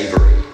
savory.